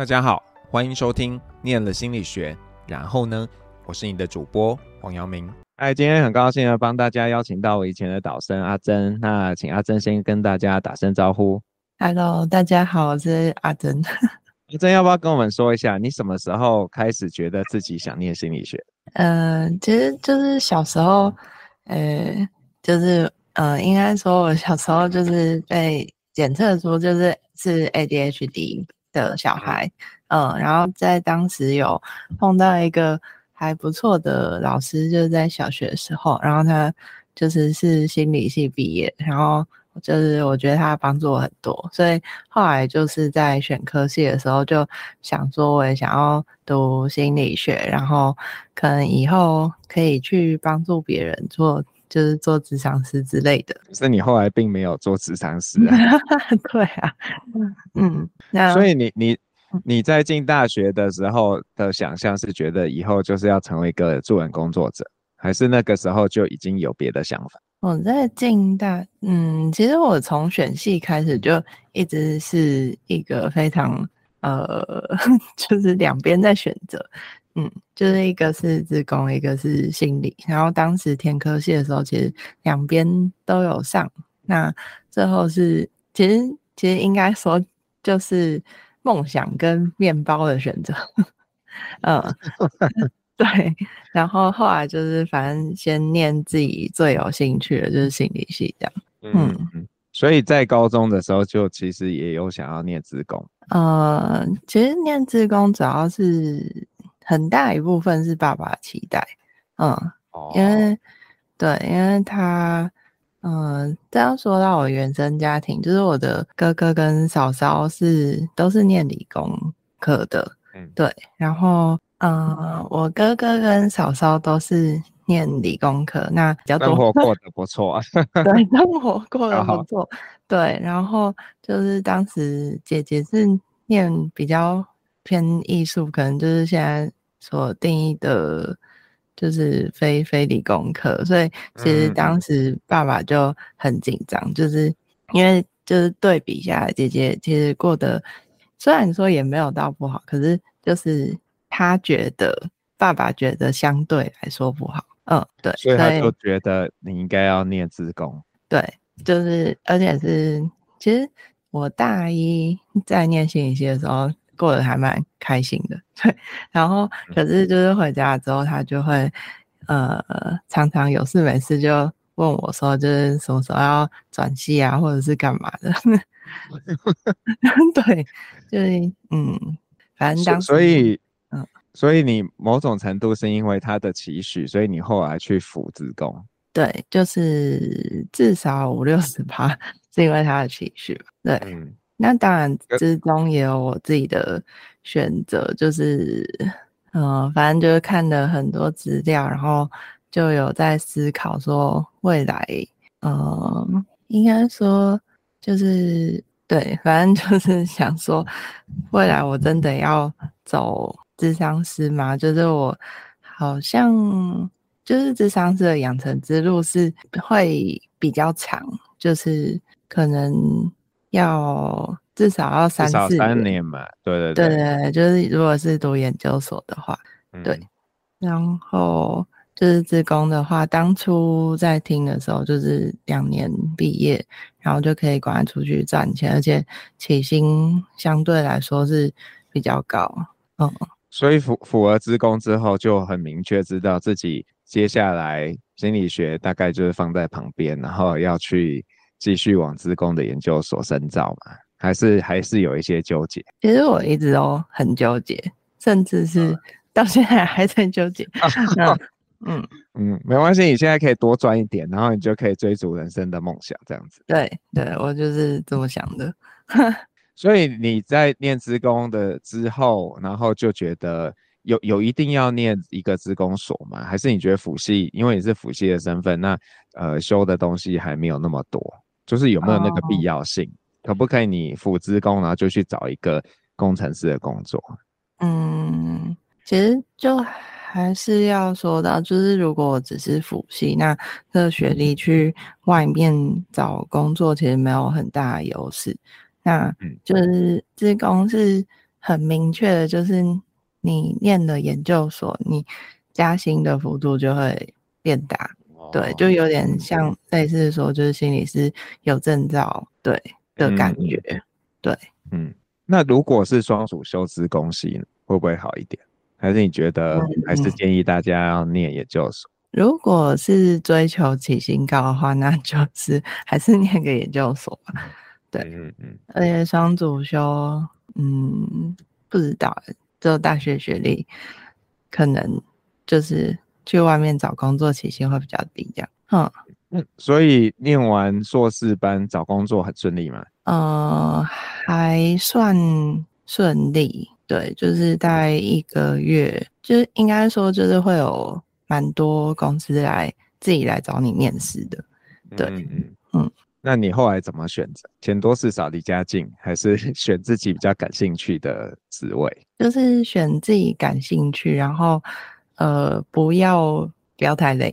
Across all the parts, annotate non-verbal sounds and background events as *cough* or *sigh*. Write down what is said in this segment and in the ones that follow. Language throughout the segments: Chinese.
大家好，欢迎收听念了心理学。然后呢，我是你的主播黄阳明。哎，今天很高兴的帮大家邀请到我以前的导生阿珍。那请阿珍先跟大家打声招呼。Hello，大家好，我是阿珍。*laughs* 阿珍要不要跟我们说一下，你什么时候开始觉得自己想念心理学？呃，其实就是小时候，呃，就是呃，应该说我小时候就是被检测出就是是 ADHD。的小孩，嗯，然后在当时有碰到一个还不错的老师，就是在小学的时候，然后他就是是心理系毕业，然后就是我觉得他帮助我很多，所以后来就是在选科系的时候就想说，我也想要读心理学，然后可能以后可以去帮助别人做。就是做职场师之类的，可是你后来并没有做职场师啊？*laughs* 对啊，嗯，那所以你你你在进大学的时候的想象是觉得以后就是要成为一个助人工作者，还是那个时候就已经有别的想法？我在进大，嗯，其实我从选系开始就一直是一个非常呃，*laughs* 就是两边在选择。嗯，就是一个是自工，一个是心理。然后当时填科系的时候，其实两边都有上。那最后是，其实其实应该说就是梦想跟面包的选择。嗯，*laughs* 对。然后后来就是反正先念自己最有兴趣的，就是心理系这样。嗯嗯。所以在高中的时候，就其实也有想要念自工。呃，其实念自工主要是。很大一部分是爸爸的期待，嗯，哦、因为对，因为他，嗯，这样说到我原生家庭，就是我的哥哥跟嫂嫂是都是念理工科的，嗯，对，然后，嗯，我哥哥跟嫂嫂都是念理工科，那比较多，生活过得不错啊，*laughs* 对，生活过 *laughs* 得不错，对，然后就是当时姐姐是念比较偏艺术，可能就是现在。所定义的，就是非非理工科，所以其实当时爸爸就很紧张，嗯、就是因为就是对比下来，姐姐其实过得虽然说也没有到不好，可是就是他觉得爸爸觉得相对来说不好，嗯，对，所以他就觉得你应该要念职工，对，就是而且是其实我大一在念心理系的时候。过得还蛮开心的，*laughs* 对。然后，可是就是回家之后，他就会，呃，常常有事没事就问我说，就是什么时候要转系啊，或者是干嘛的。*laughs* 对，就是嗯，反正当时，所以，嗯，所以你某种程度是因为他的期许，所以你后来去辅职工。对，就是至少五六十 *laughs* 趴是因为他的期许，对。嗯那当然之中也有我自己的选择，就是，嗯、呃，反正就是看了很多资料，然后就有在思考说未来，嗯、呃，应该说就是对，反正就是想说未来我真的要走智商师吗？就是我好像就是智商师的养成之路是会比较长，就是可能。要至少要三四年，三年嘛，对对。对，对对，就是如果是读研究所的话，嗯、对，然后就是自工的话，当初在听的时候就是两年毕业，然后就可以赶快出去赚钱，而且起薪相对来说是比较高，嗯，所以符符合自工之后，就很明确知道自己接下来心理学大概就是放在旁边，然后要去。继续往志工的研究所深造嘛？还是还是有一些纠结？其实我一直都很纠结，甚至是到现在还在纠结。*laughs* 嗯嗯，没关系，你现在可以多赚一点，然后你就可以追逐人生的梦想，这样子。对对，我就是这么想的。*laughs* 所以你在念职工的之后，然后就觉得有有一定要念一个职工所吗？还是你觉得辅系，因为你是辅系的身份，那呃修的东西还没有那么多？就是有没有那个必要性？哦、可不可以你辅职工，然后就去找一个工程师的工作？嗯，其实就还是要说到，就是如果只是辅系，那这个学历去外面找工作，其实没有很大的优势。那就是志工是很明确的，就是你念了研究所，你加薪的幅度就会变大。哦、对，就有点像类似说，就是心理师有证照，对的感觉。嗯、对，嗯，那如果是双主修资工系呢，会不会好一点？还是你觉得还是建议大家要念研究所？如果是追求起薪高的话，那就是还是念个研究所吧。对，嗯嗯，而且双主修，嗯，不知道，只有大学学历，可能就是去外面找工作起薪会比较低，这样。嗯嗯，所以念完硕士班找工作很顺利吗？呃，还算顺利。对，就是大概一个月，就是应该说就是会有蛮多公司来自己来找你面试的。对，嗯嗯嗯。那你后来怎么选择？钱多事少离家近，还是 *laughs* 选自己比较感兴趣的职位？就是选自己感兴趣，然后呃，不要不要太累，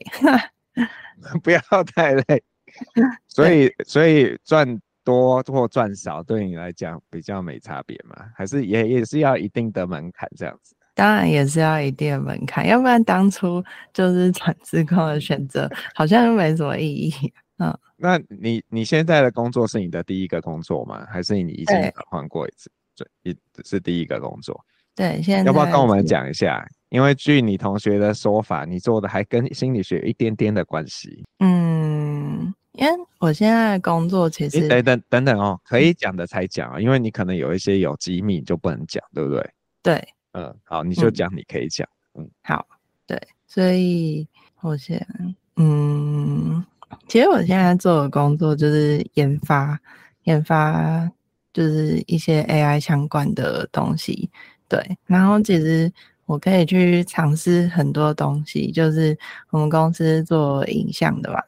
不要太累。*laughs* *laughs* 所以所以赚。多或赚少对你来讲比较没差别嘛？还是也也是要一定的门槛这样子？当然也是要一定的门槛，要不然当初就是 *laughs* 转资工的选择，好像又没什么意义。嗯，那你你现在的工作是你的第一个工作吗？还是你以前换过一次？对，一是第一个工作。对，现在要不要跟我们讲一下？因为据你同学的说法，你做的还跟心理学有一点点的关系。嗯。因为我现在的工作其实等等等等哦，可以讲的才讲啊，因为你可能有一些有机密就不能讲，对不对？对，嗯，好，你就讲你可以讲，嗯，好，对，所以我现嗯，其实我现在做的工作就是研发，研发就是一些 AI 相关的东西，对，然后其实我可以去尝试很多东西，就是我们公司做影像的吧。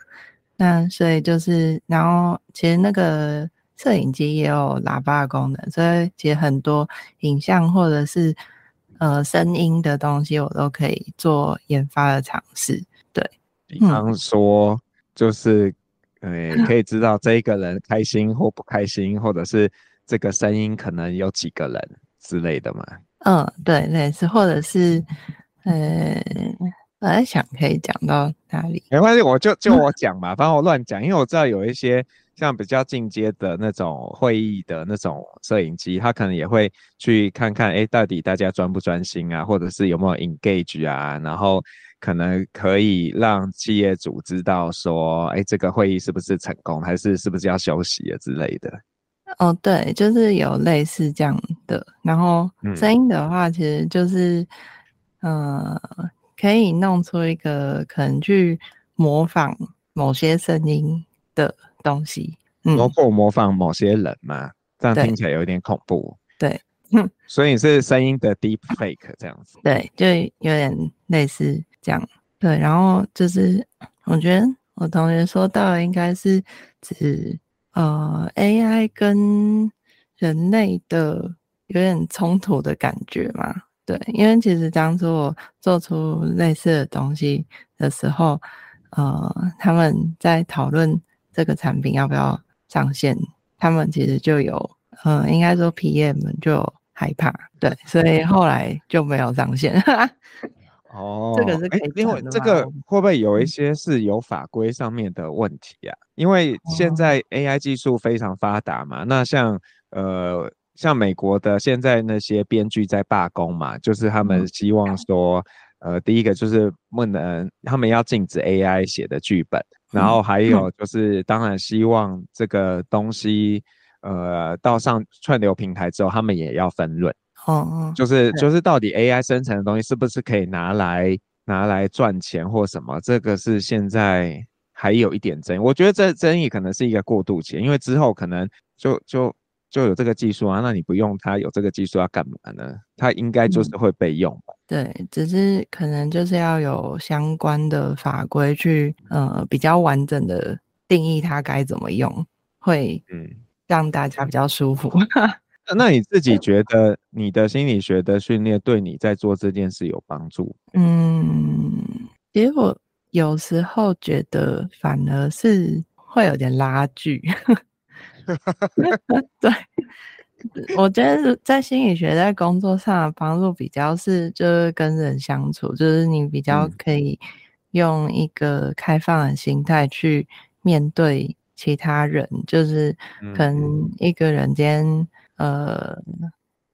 那所以就是，然后其实那个摄影机也有喇叭的功能，所以其实很多影像或者是呃声音的东西，我都可以做研发的尝试。对，比方说就是，呃、嗯，可以 *laughs* 知道这一个人开心或不开心，或者是这个声音可能有几个人之类的嘛。嗯，对，类似，或者是，呃。我在想可以讲到哪里？没关系，我就 *laughs* 就我讲嘛，反正我乱讲，因为我知道有一些像比较进阶的那种会议的那种摄影机，他可能也会去看看，哎，到底大家专不专心啊，或者是有没有 engage 啊，然后可能可以让企业主知道说，哎，这个会议是不是成功，还是是不是要休息啊之类的。哦，对，就是有类似这样的。然后声音的话，其实就是，嗯。呃可以弄出一个可能去模仿某些声音的东西，嗯，包括模仿某些人嘛，这样听起来有点恐怖。对，*laughs* 所以是声音的 deep fake 这样子。对，就有点类似这样。对，然后就是我觉得我同学说到的应该是指呃 AI 跟人类的有点冲突的感觉嘛。对，因为其实当初我做出类似的东西的时候，呃，他们在讨论这个产品要不要上线，他们其实就有，呃，应该说 PM 就害怕，对，所以后来就没有上线。*laughs* 哦，这个是可以，因为这个会不会有一些是有法规上面的问题啊？因为现在 AI 技术非常发达嘛，那像呃。像美国的现在那些编剧在罢工嘛，就是他们希望说，呃，第一个就是不能，他们要禁止 AI 写的剧本，然后还有就是，当然希望这个东西，呃，到上串流平台之后，他们也要分润。哦哦，就是就是到底 AI 生成的东西是不是可以拿来拿来赚钱或什么？这个是现在还有一点争议，我觉得这争议可能是一个过渡期，因为之后可能就就。就有这个技术啊，那你不用它有这个技术要干嘛呢？它应该就是会被用吧。嗯。对，只是可能就是要有相关的法规去，呃，比较完整的定义它该怎么用，会嗯让大家比较舒服。那 *laughs* 那你自己觉得你的心理学的训练对你在做这件事有帮助？嗯，其实我有时候觉得反而是会有点拉锯。*laughs* 对，我觉得在心理学在工作上的帮助比较是，就是跟人相处，就是你比较可以用一个开放的心态去面对其他人，就是可能一个人间，呃，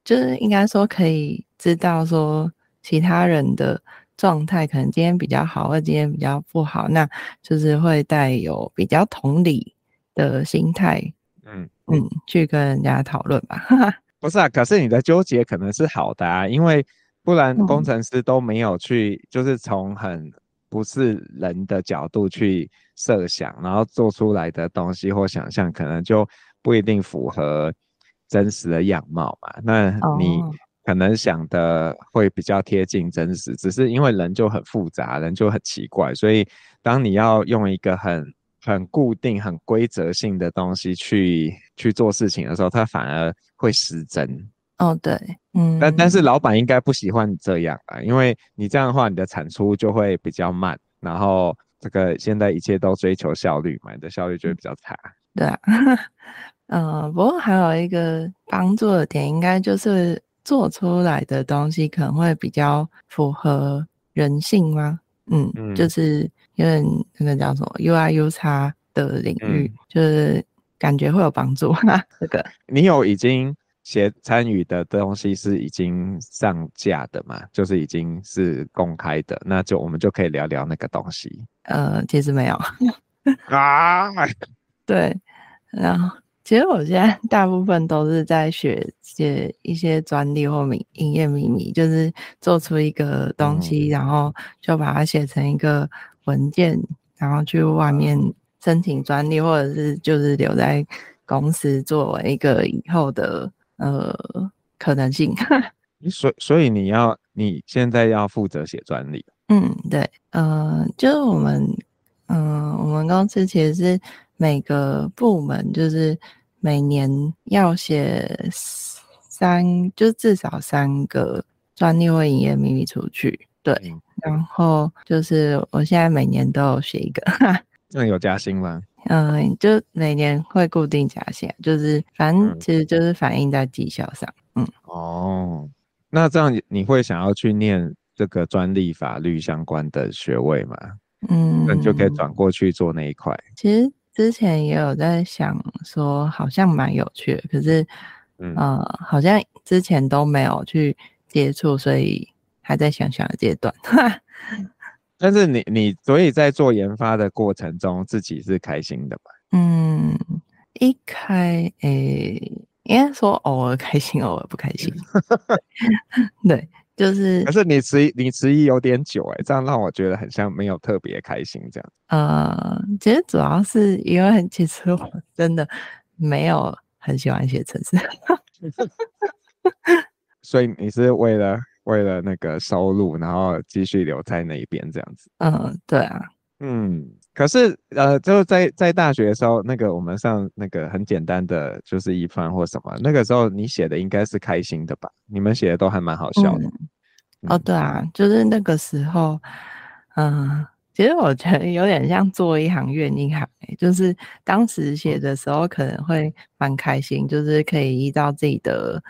就是应该说可以知道说其他人的状态，可能今天比较好，或今天比较不好，那就是会带有比较同理的心态。嗯嗯，去跟人家讨论吧。不是啊，可是你的纠结可能是好的啊，因为不然工程师都没有去，嗯、就是从很不是人的角度去设想，然后做出来的东西或想象，可能就不一定符合真实的样貌嘛。那你可能想的会比较贴近真实，只是因为人就很复杂，人就很奇怪，所以当你要用一个很很固定、很规则性的东西去去做事情的时候，它反而会失真。哦，对，嗯。但但是老板应该不喜欢你这样啊，因为你这样的话，你的产出就会比较慢，然后这个现在一切都追求效率嘛，你的效率就会比较差。对啊，*laughs* 嗯、呃，不过还有一个帮助的点，应该就是做出来的东西可能会比较符合人性吗？嗯，嗯，就是。因为那个叫什么 UI UX 的领域，嗯、就是感觉会有帮助。*laughs* 这个你有已经写参与的东西是已经上架的吗？就是已经是公开的，那就我们就可以聊聊那个东西。呃，其实没有 *laughs* 啊，对，然后其实我现在大部分都是在学写一些专利或营业秘密，就是做出一个东西，嗯、然后就把它写成一个。文件，然后去外面申请专利，或者是就是留在公司作为一个以后的呃可能性。*laughs* 所所以你要你现在要负责写专利？嗯，对，呃，就是我们嗯、呃，我们公司其实是每个部门就是每年要写三，就至少三个专利或营业秘密出去。对。嗯然后就是我现在每年都有写一个，*laughs* 那有加薪吗？嗯，就每年会固定加薪，就是反正其实就是反映在绩效上。嗯，哦，那这样你会想要去念这个专利法律相关的学位吗？嗯，那你就可以转过去做那一块。其实之前也有在想说，好像蛮有趣的，可是，嗯、呃，好像之前都没有去接触，所以。还在想想的阶段，*laughs* 但是你你所以在做研发的过程中，自己是开心的吧？嗯，一开诶、欸，应该说偶尔开心，偶尔不开心。*laughs* 对，就是。可是你迟你迟疑有点久哎、欸，这样让我觉得很像没有特别开心这样。呃，其实主要是因为其实我真的没有很喜欢写程式，*laughs* 所以你是为了。为了那个收入，然后继续留在那一边这样子。嗯，对啊，嗯，可是呃，就在在大学的时候，那个我们上那个很简单的就是一番或什么，那个时候你写的应该是开心的吧？你们写的都还蛮好笑的。嗯嗯、哦，对啊，就是那个时候，嗯，其实我觉得有点像做一行怨一行，就是当时写的时候可能会蛮开心，就是可以依照自己的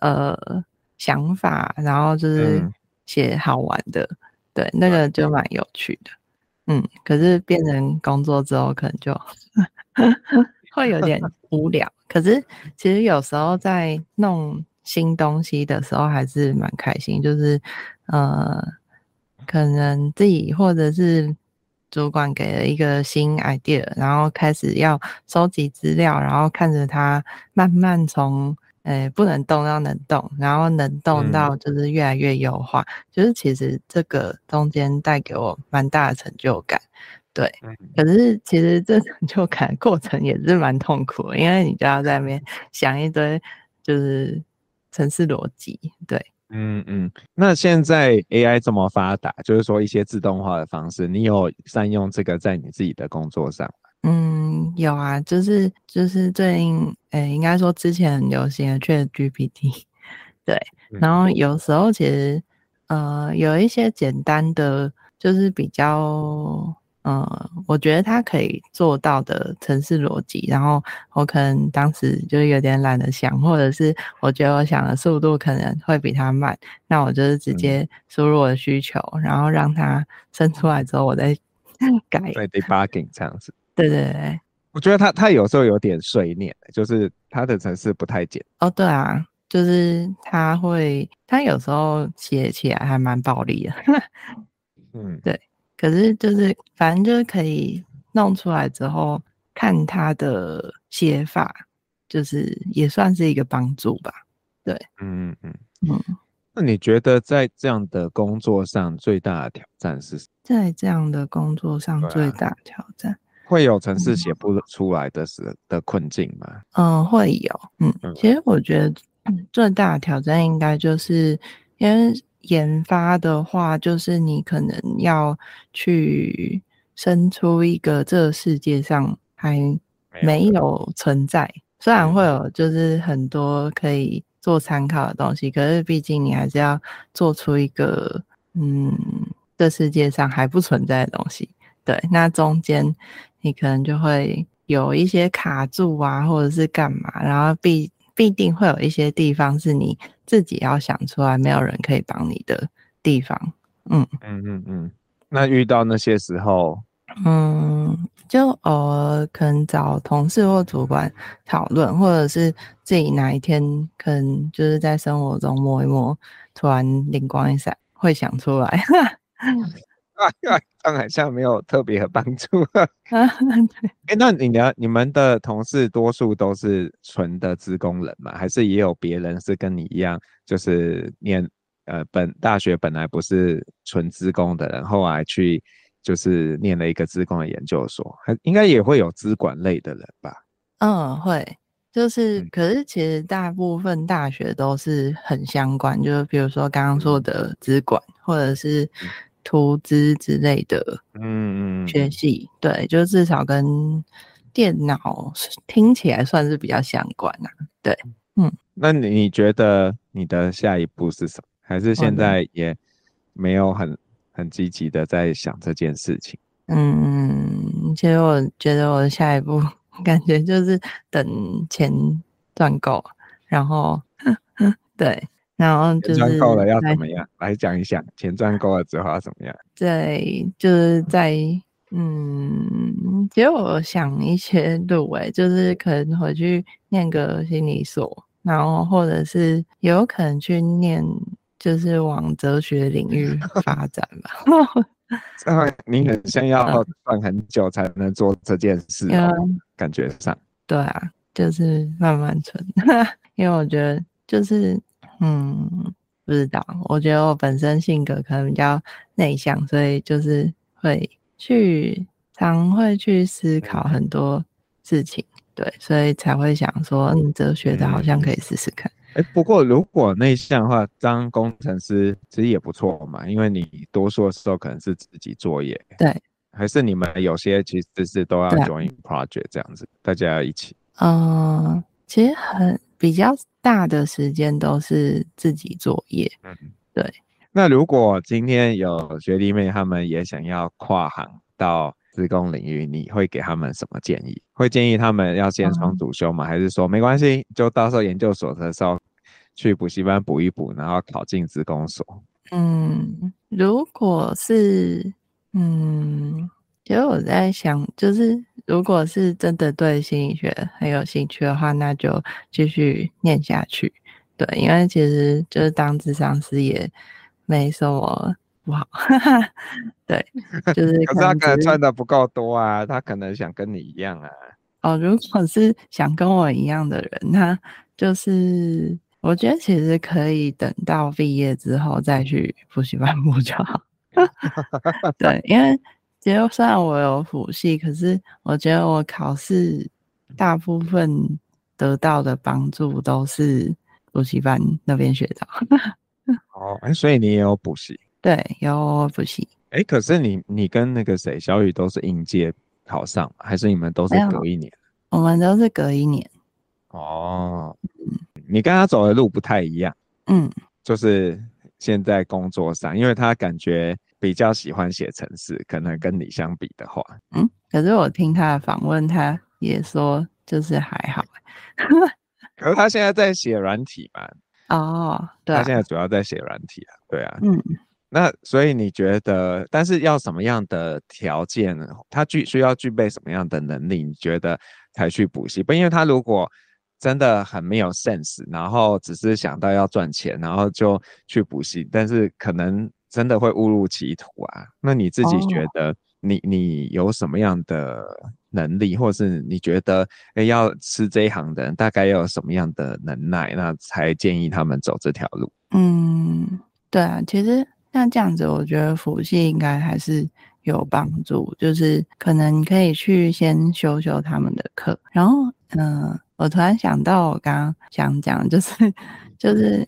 呃。想法，然后就是写好玩的，嗯、对，那个就蛮有趣的，嗯。可是变成工作之后，可能就 *laughs* 会有点 *laughs* 无聊。可是其实有时候在弄新东西的时候，还是蛮开心。就是呃，可能自己或者是主管给了一个新 idea，然后开始要收集资料，然后看着它慢慢从。诶，不能动到能动，然后能动到就是越来越优化，嗯、就是其实这个中间带给我蛮大的成就感，对。嗯、可是其实这成就感 *laughs* 过程也是蛮痛苦的，因为你就要在那边想一堆就是城市逻辑，对。嗯嗯。那现在 AI 这么发达，就是说一些自动化的方式，你有善用这个在你自己的工作上？嗯，有啊，就是就是最近，诶、欸，应该说之前很流行的 ChatGPT，*laughs* 对，然后有时候其实，呃，有一些简单的，就是比较，呃，我觉得它可以做到的城市逻辑，然后我可能当时就有点懒得想，或者是我觉得我想的速度可能会比它慢，那我就是直接输入我的需求，嗯、然后让它生出来之后，我再 *laughs* 改。对，debugging 这样子。对对对。我觉得他他有时候有点碎念，就是他的程式不太简。哦，对啊，就是他会，他有时候写起来还蛮暴力的。*laughs* 嗯，对。可是就是反正就是可以弄出来之后看他的写法，就是也算是一个帮助吧。对，嗯嗯嗯嗯。那你觉得在这样的工作上最大的挑战是什么？在这样的工作上最大的挑战。会有城市写不出来的时的困境吗？嗯，会有。嗯，其实我觉得最大的挑战应该就是因为研发的话，就是你可能要去生出一个这个世界上还没有存在，虽然会有就是很多可以做参考的东西，可是毕竟你还是要做出一个嗯，这世界上还不存在的东西。对，那中间。你可能就会有一些卡住啊，或者是干嘛，然后必必定会有一些地方是你自己要想出来，没有人可以帮你的地方。嗯嗯嗯嗯。那遇到那些时候，嗯，就偶尔可能找同事或主管讨论，或者是自己哪一天可能就是在生活中摸一摸，突然灵光一闪，会想出来。*laughs* *laughs* 啊，*laughs* 当然像没有特别的帮助。*laughs* 哎、欸，那你的你们的同事多数都是纯的职工人吗？还是也有别人是跟你一样，就是念呃本大学本来不是纯职工的人，后来去就是念了一个职工的研究所，还应该也会有资管类的人吧？嗯，会，就是可是其实大部分大学都是很相关，就是比如说刚刚说的资管，或者是。图资之类的，嗯嗯，学习对，就至少跟电脑听起来算是比较相关啊。对，嗯，那你你觉得你的下一步是什么？还是现在也没有很很积极的在想这件事情？嗯，其实我觉得我的下一步 *laughs* 感觉就是等钱赚够，然后 *laughs* 对。然后就是够了要怎么样？来讲一下，钱赚够了之后要怎么样？对，就是在嗯，其实我想一些路诶，就是可能回去念个心理所，然后或者是有可能去念，就是往哲学领域发展吧。*laughs* 这样你很像要赚很久才能做这件事，嗯、感觉上。对啊，就是慢慢存，*laughs* 因为我觉得就是。嗯，不知道。我觉得我本身性格可能比较内向，所以就是会去常会去思考很多事情，对，所以才会想说，嗯，哲学的好像可以试试看。哎、不过如果内向的话，当工程师其实也不错嘛，因为你多数的时候可能是自己作业，对，还是你们有些其实是都要 join project 这样子，大家要一起。嗯，其实很。比较大的时间都是自己作业，嗯，对。那如果今天有学弟妹他们也想要跨行到自工领域，你会给他们什么建议？会建议他们要先双主修吗？嗯、还是说没关系，就到时候研究所的时候去补习班补一补，然后考进资工所？嗯，如果是，嗯。其实我在想，就是如果是真的对心理学很有兴趣的话，那就继续念下去。对，因为其实就是当智商师也没什么不好。*laughs* 对，就是 *laughs* 可是他可能赚的不够多啊，他可能想跟你一样啊。哦，如果是想跟我一样的人，那就是我觉得其实可以等到毕业之后再去补习班补就好。*laughs* 对，因为。其实虽然我有辅系，可是我觉得我考试大部分得到的帮助都是补习班那边学到。*laughs* 哦，哎，所以你也有补习？对，有补习。哎，可是你你跟那个谁小雨都是应届考上，还是你们都是隔一年？我们都是隔一年。哦，你跟他走的路不太一样。嗯，就是现在工作上，因为他感觉。比较喜欢写程式，可能跟你相比的话，嗯，可是我听他的访问，他也说就是还好。*laughs* 可是他现在在写软体嘛？哦，对，他现在主要在写软体啊，对啊，嗯，那所以你觉得，但是要什么样的条件，他具需要具备什么样的能力？你觉得才去补习？不，因为他如果真的很没有 sense，然后只是想到要赚钱，然后就去补习，但是可能真的会误入歧途啊。那你自己觉得你，你、哦、你有什么样的能力，或是你觉得，哎，要吃这一行的人大概要有什么样的能耐，那才建议他们走这条路？嗯，对啊，其实像这样子，我觉得辅系应该还是有帮助，就是可能可以去先修修他们的课，然后，嗯、呃。我突然想到，我刚刚想讲，就是就是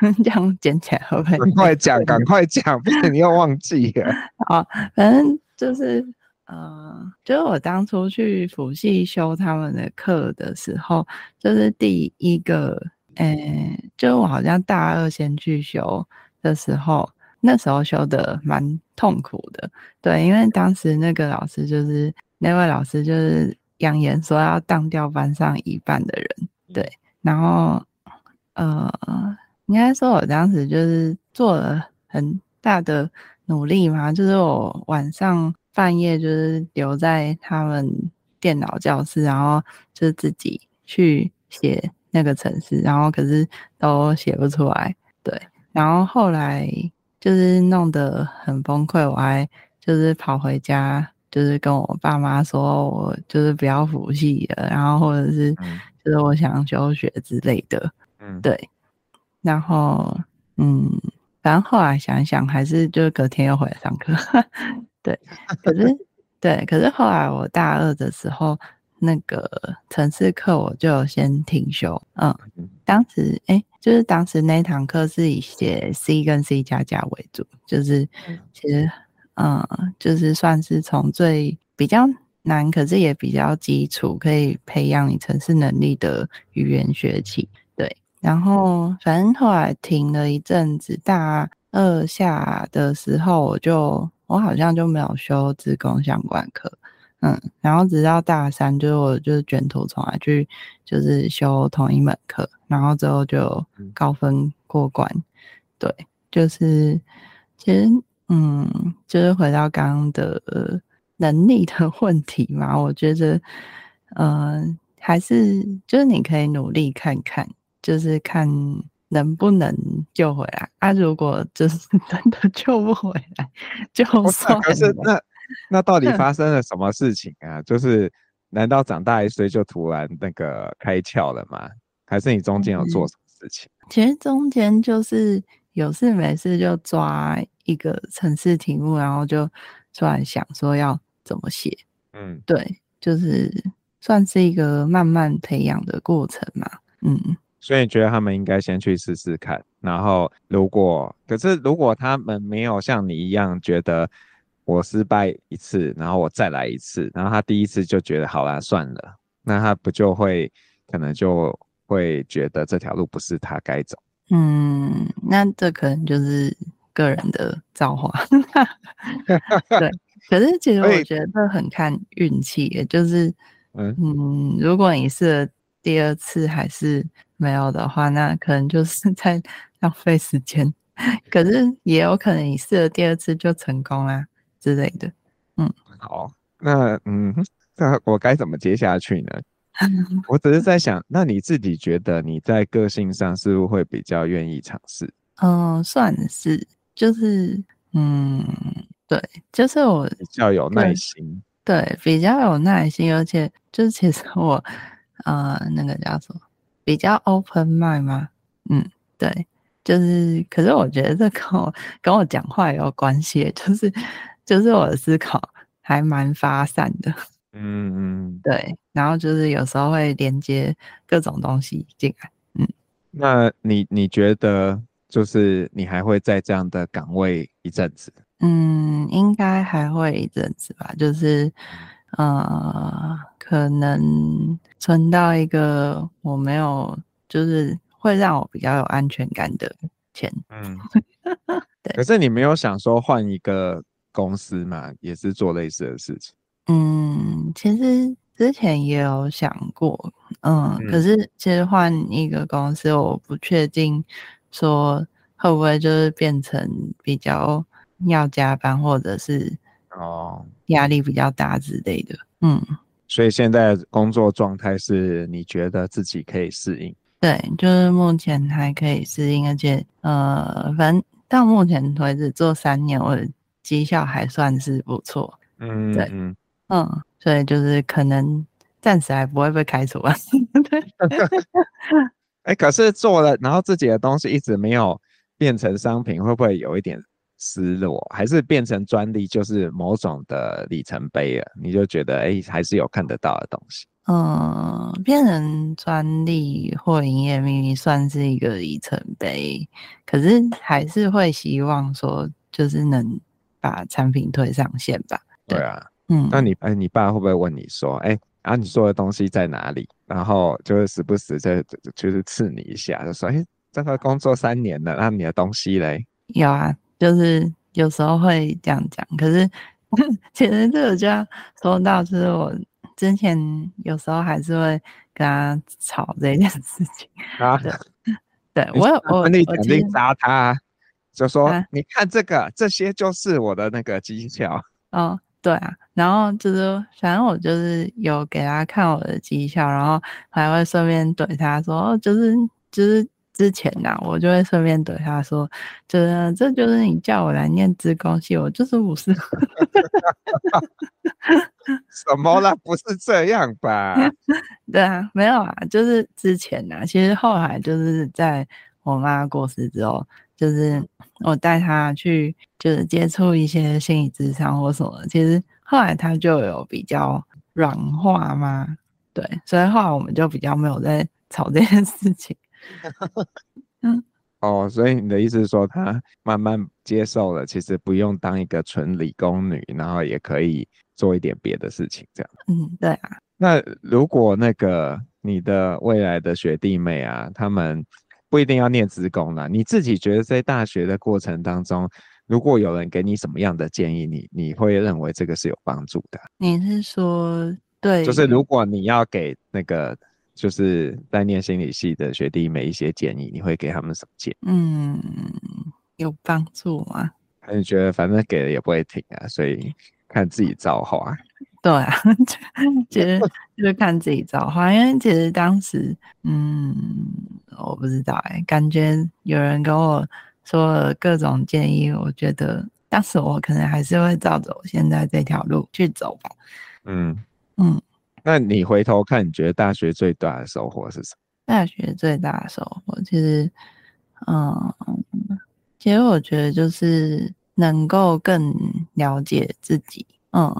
*laughs* 这样捡起来会不会？赶快讲，赶快讲，不然你又忘记了。好，*laughs* 反正就是，呃，就是我当初去辅系修他们的课的时候，就是第一个，呃、欸，就我好像大二先去修的时候，那时候修的蛮痛苦的，对，因为当时那个老师就是那位老师就是。扬言说要当掉班上一半的人，对，然后，呃，应该说我当时就是做了很大的努力嘛，就是我晚上半夜就是留在他们电脑教室，然后就是自己去写那个程式，然后可是都写不出来，对，然后后来就是弄得很崩溃，我还就是跑回家。就是跟我爸妈说，我就是不要服气了，然后或者是就是我想休学之类的，嗯，对，然后嗯，反正后来想想，还是就是隔天又回来上课，*laughs* 对，可是对，可是后来我大二的时候，那个城市课我就先停休，嗯，当时哎、欸，就是当时那堂课是以写 C 跟 C 加加为主，就是其实。嗯，就是算是从最比较难，可是也比较基础，可以培养你城市能力的语言学起。对，然后反正后来停了一阵子，大二下的时候，我就我好像就没有修资工相关课。嗯，然后直到大三，就是我就是卷土重来去，就是修同一门课，然后之后就高分过关。对，就是其实。嗯，就是回到刚刚的能力的问题嘛，我觉得，嗯、呃，还是就是你可以努力看看，就是看能不能救回来啊。如果就是 *laughs* 真的救不回来，就算了。可是那那到底发 *laughs* 生了什么事情啊？就是难道长大一岁就突然那个开窍了吗？还是你中间有做什么事情？其实中间就是有事没事就抓。一个城市题目，然后就突然想说要怎么写，嗯，对，就是算是一个慢慢培养的过程嘛，嗯，所以你觉得他们应该先去试试看，然后如果可是如果他们没有像你一样觉得我失败一次，然后我再来一次，然后他第一次就觉得好啦，算了，那他不就会可能就会觉得这条路不是他该走，嗯，那这可能就是。个人的造化，*laughs* 对，可是其实我觉得很看运气，也就是，嗯，如果你是第二次还是没有的话，那可能就是在 *laughs* 浪费时间。可是也有可能你试了第二次就成功啦之类的。嗯，好，那嗯，那我该怎么接下去呢？*laughs* 我只是在想，那你自己觉得你在个性上是不是会比较愿意尝试？嗯，算是。就是，嗯，对，就是我比较有耐心，对，比较有耐心，而且就是其实我，呃，那个叫什么，比较 open mind 吗，嗯，对，就是，可是我觉得这跟我跟我讲话有关系，就是，就是我的思考还蛮发散的，嗯嗯，对，然后就是有时候会连接各种东西进来，嗯，那你你觉得？就是你还会在这样的岗位一阵子？嗯，应该还会一阵子吧。就是，呃，可能存到一个我没有，就是会让我比较有安全感的钱。嗯，*laughs* 对。可是你没有想说换一个公司嘛？也是做类似的事情。嗯，其实之前也有想过，嗯，嗯，可是其实换一个公司，我不确定说会不会就是变成比较要加班，或者是哦压力比较大之类的。嗯，所以现在工作状态是你觉得自己可以适应？对，就是目前还可以适应，而且呃，反正到目前为止做三年，我的绩效还算是不错。嗯，对，嗯。嗯，所以就是可能暂时还不会被开除吧。*laughs* 对，哎，可是做了，然后自己的东西一直没有变成商品，会不会有一点失落？还是变成专利，就是某种的里程碑了？你就觉得，哎，还是有看得到的东西。嗯，变成专利或营业秘密算是一个里程碑，可是还是会希望说，就是能把产品推上线吧。对，对啊。嗯，那你哎，你爸会不会问你说，哎，啊，你做的东西在哪里？然后就是时不时就就是刺你一下，就说，哎，这个工作三年了，那你的东西嘞？有啊，就是有时候会这样讲。可是 *laughs* 其实这个就要说到，就是我之前有时候还是会跟他吵这件事情 *laughs* 啊。对，对 *laughs* 我有我你肯定砸他，就说、啊、你看这个，这些就是我的那个技巧。哦。对啊，然后就是反正我就是有给他看我的绩效，然后还会顺便怼他说，哦，就是就是之前呐、啊，我就会顺便怼他说，就是这就是你叫我来念职工系，我就是不是。*laughs* 什么啦？不是这样吧？*laughs* 对啊，没有啊，就是之前呐、啊，其实后来就是在我妈过世之后。就是我带她去，就是接触一些心理咨商或什么。其实后来她就有比较软化嘛，对，所以后来我们就比较没有在吵这件事情。*laughs* 嗯，哦，所以你的意思是说，他慢慢接受了，其实不用当一个纯理工女，然后也可以做一点别的事情，这样。嗯，对啊。那如果那个你的未来的学弟妹啊，他们。不一定要念职工啦，你自己觉得在大学的过程当中，如果有人给你什么样的建议，你你会认为这个是有帮助的？你是说对？就是如果你要给那个就是在念心理系的学弟妹一些建议，你会给他们什么建议？嗯，有帮助吗？还是觉得反正给了也不会停啊，所以看自己造化。*laughs* 对啊，*laughs* 其实就是看自己造化，因为其实当时，嗯，我不知道哎、欸，感觉有人跟我说了各种建议，我觉得当时我可能还是会照着我现在这条路去走吧。嗯嗯，那你回头看，你觉得大学最大的收获是什么？大学最大的收获，其实，嗯，其实我觉得就是能够更了解自己，嗯。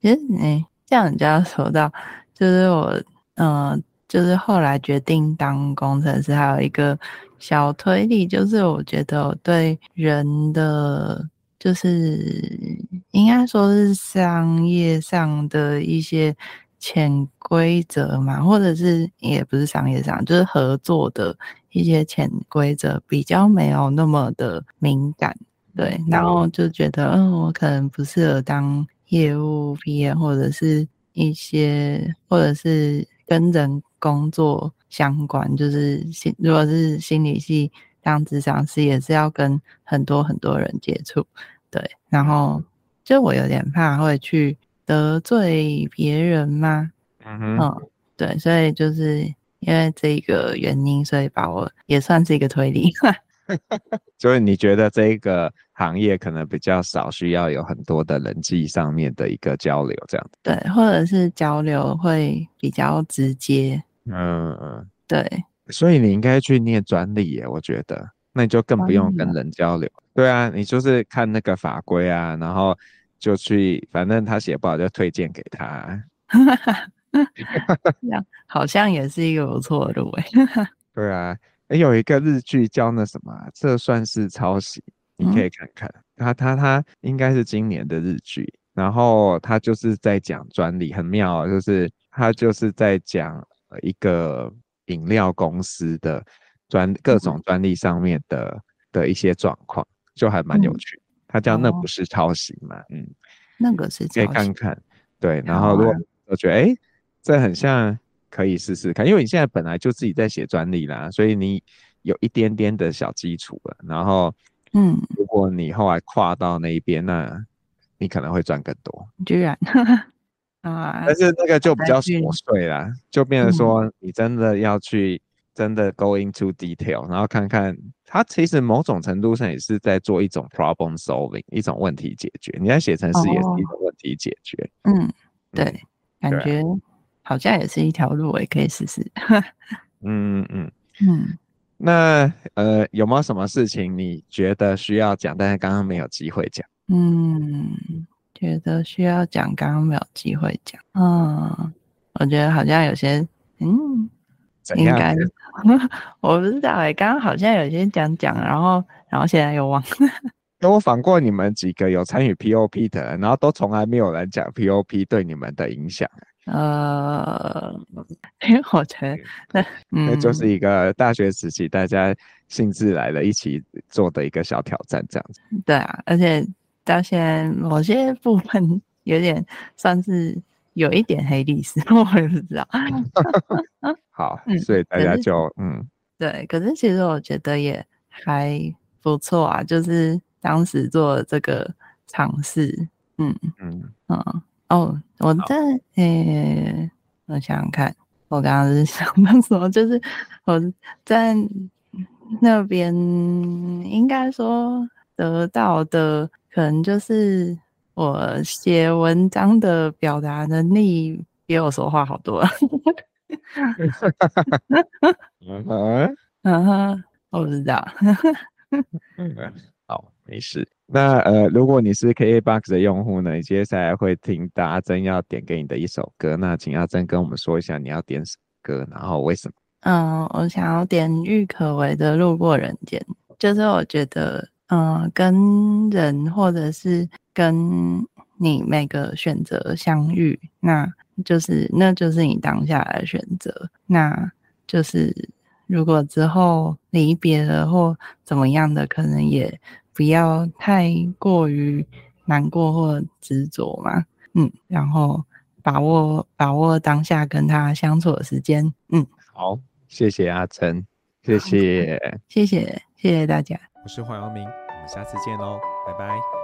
其实你这样，你就要说到，就是我，嗯、就是后来决定当工程师，还有一个小推理，就是我觉得我对人的，就是应该说是商业上的一些潜规则嘛，或者是也不是商业上，就是合作的一些潜规则比较没有那么的敏感，对，然后就觉得，嗯，我可能不适合当。业务 PM 或者是一些，或者是跟人工作相关，就是心，如果是心理系当职场师，也是要跟很多很多人接触，对。然后就我有点怕会去得罪别人吗，嗯哼，嗯，对，所以就是因为这个原因，所以把我也算是一个推理。*laughs* 所以你觉得这个行业可能比较少需要有很多的人际上面的一个交流，这样子。对，或者是交流会比较直接。嗯嗯，对。所以你应该去念专利耶，我觉得，那你就更不用跟人交流。对啊，你就是看那个法规啊，然后就去，反正他写不好就推荐给他。*laughs* 这样好像也是一个不错的路哎。*laughs* 对啊。哎，有一个日剧叫那什么，这算是抄袭，你可以看看。他他他应该是今年的日剧，然后他就是在讲专利，很妙，就是他就是在讲一个饮料公司的专各种专利上面的的一些状况。就还蛮有趣。嗯、它叫那不是抄袭嘛？哦、嗯，那个是可以看看。对，然后如果我觉得哎、欸，这很像，可以试试看。因为你现在本来就自己在写专利啦，所以你有一点点的小基础了。然后，嗯，如果你后来跨到那一边，那你可能会赚更多。居然 *laughs* 啊！但是那个就比较琐碎啦，就变成说你真的要去真的 go into detail，然后看看它其实某种程度上也是在做一种 problem solving，一种问题解决。你在写程式也是一种问题解决。哦、嗯，对，感觉好像也是一条路，我也可以试试。嗯 *laughs* 嗯嗯。嗯那呃，有没有什么事情你觉得需要讲，但是刚刚没有机会讲？嗯，觉得需要讲，刚刚没有机会讲。嗯，我觉得好像有些，嗯，应该，*laughs* 我不知道哎、欸，刚刚好像有些讲讲，然后然后现在又忘了。*laughs* 那我访过你们几个有参与 POP 的，然后都从来没有人讲 POP 对你们的影响。呃，*laughs* 因为我觉得那那就是一个大学时期大家兴致来了，一起做的一个小挑战，这样子。对啊，而且到现在某些部分有点算是有一点黑历史，*laughs* 我也不知道。*laughs* 好，所以大家就嗯，对。可是其实我觉得也还不错啊，就是当时做这个尝试，嗯嗯嗯。哦，我在诶、欸，我想想看，我刚刚是 *laughs* 想到什么，就是我在那边应该说得到的，可能就是我写文章的表达能力比我说话好多了。*laughs* 嗯哼，*laughs* 嗯哼，我不知道。好，没事。那呃，如果你是 KABOX 的用户呢，你接下来会听到阿珍要点给你的一首歌。那请阿珍跟我们说一下你要点什么歌，然后为什么？嗯，我想要点郁可唯的《路过人间》，就是我觉得，嗯，跟人或者是跟你每个选择相遇，那就是那就是你当下的选择，那就是如果之后离别了或怎么样的，可能也。不要太过于难过或执着嘛，嗯，然后把握把握当下跟他相处的时间，嗯，好，谢谢阿成，谢谢，谢谢，谢谢大家，我是黄阳明，我们下次见喽，拜拜。